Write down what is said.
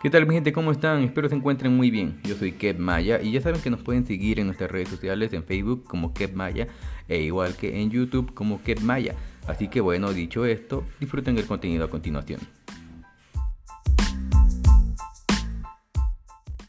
¿Qué tal mi gente? ¿Cómo están? Espero se encuentren muy bien. Yo soy Kev Maya y ya saben que nos pueden seguir en nuestras redes sociales en Facebook como Kev Maya e igual que en YouTube como Kev Maya. Así que bueno, dicho esto, disfruten el contenido a continuación.